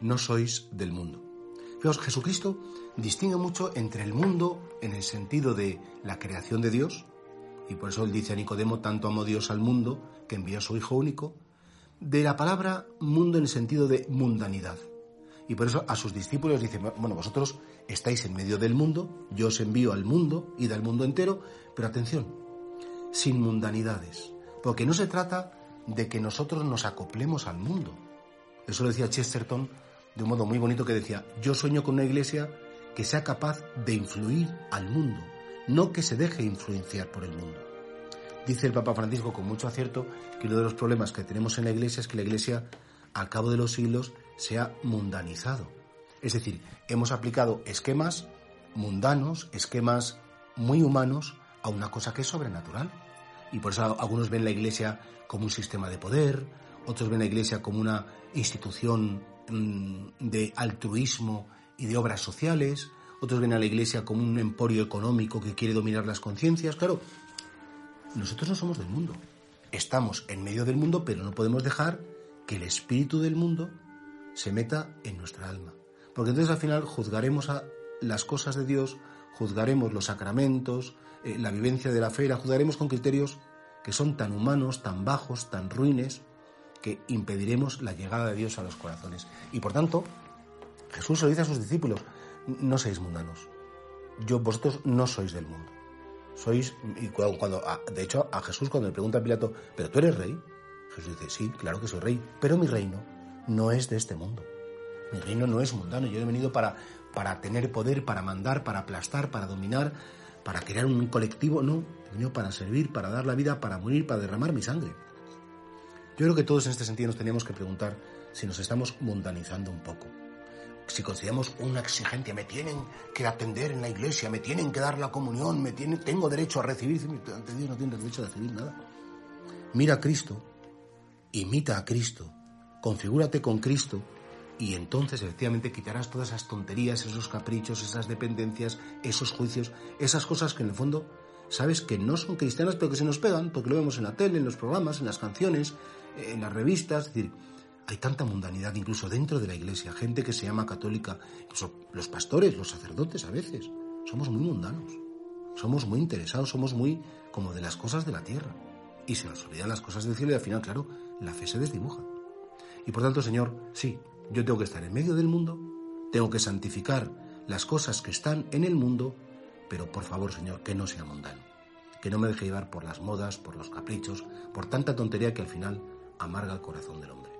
no sois del mundo. Fijaos, Jesucristo distingue mucho entre el mundo en el sentido de la creación de Dios, y por eso él dice a Nicodemo, tanto amó Dios al mundo que envió a su Hijo único, de la palabra mundo en el sentido de mundanidad. Y por eso a sus discípulos dice, bueno, vosotros estáis en medio del mundo, yo os envío al mundo y del mundo entero, pero atención, sin mundanidades, porque no se trata de que nosotros nos acoplemos al mundo. Eso lo decía Chesterton de un modo muy bonito que decía, yo sueño con una iglesia que sea capaz de influir al mundo, no que se deje influenciar por el mundo. Dice el Papa Francisco con mucho acierto que uno de los problemas que tenemos en la iglesia es que la iglesia al cabo de los siglos se ha mundanizado. Es decir, hemos aplicado esquemas mundanos, esquemas muy humanos a una cosa que es sobrenatural. Y por eso algunos ven la iglesia como un sistema de poder, otros ven la iglesia como una institución de altruismo y de obras sociales, otros ven a la iglesia como un emporio económico que quiere dominar las conciencias. Claro, nosotros no somos del mundo. Estamos en medio del mundo, pero no podemos dejar que el espíritu del mundo se meta en nuestra alma. Porque entonces al final juzgaremos las cosas de Dios, juzgaremos los sacramentos, eh, la vivencia de la fe, la juzgaremos con criterios que son tan humanos, tan bajos, tan ruines, que impediremos la llegada de Dios a los corazones. Y por tanto, Jesús lo dice a sus discípulos, no seáis mundanos. Yo, vosotros no sois del mundo. Sois, y cuando, de hecho, a Jesús cuando le pregunta a Pilato, ¿pero tú eres rey? Jesús dice, sí, claro que soy rey, pero mi reino no es de este mundo. Mi reino no es mundano. Yo he venido para, para tener poder, para mandar, para aplastar, para dominar, para crear un colectivo. No, he venido para servir, para dar la vida, para morir, para derramar mi sangre. Yo creo que todos en este sentido nos teníamos que preguntar si nos estamos mundanizando un poco si consideramos una exigencia, me tienen que atender en la iglesia, me tienen que dar la comunión, me tienen, tengo derecho a recibir, no tienes derecho a recibir nada. Mira a Cristo, imita a Cristo, configúrate con Cristo y entonces efectivamente quitarás todas esas tonterías, esos caprichos, esas dependencias, esos juicios, esas cosas que en el fondo sabes que no son cristianas pero que se nos pegan porque lo vemos en la tele, en los programas, en las canciones, en las revistas, es decir, hay tanta mundanidad incluso dentro de la iglesia, gente que se llama católica, incluso los pastores, los sacerdotes a veces. Somos muy mundanos, somos muy interesados, somos muy como de las cosas de la tierra. Y se nos olvidan las cosas del cielo y al final, claro, la fe se desdibuja. Y por tanto, Señor, sí, yo tengo que estar en medio del mundo, tengo que santificar las cosas que están en el mundo, pero por favor, Señor, que no sea mundano, que no me deje llevar por las modas, por los caprichos, por tanta tontería que al final amarga el corazón del hombre.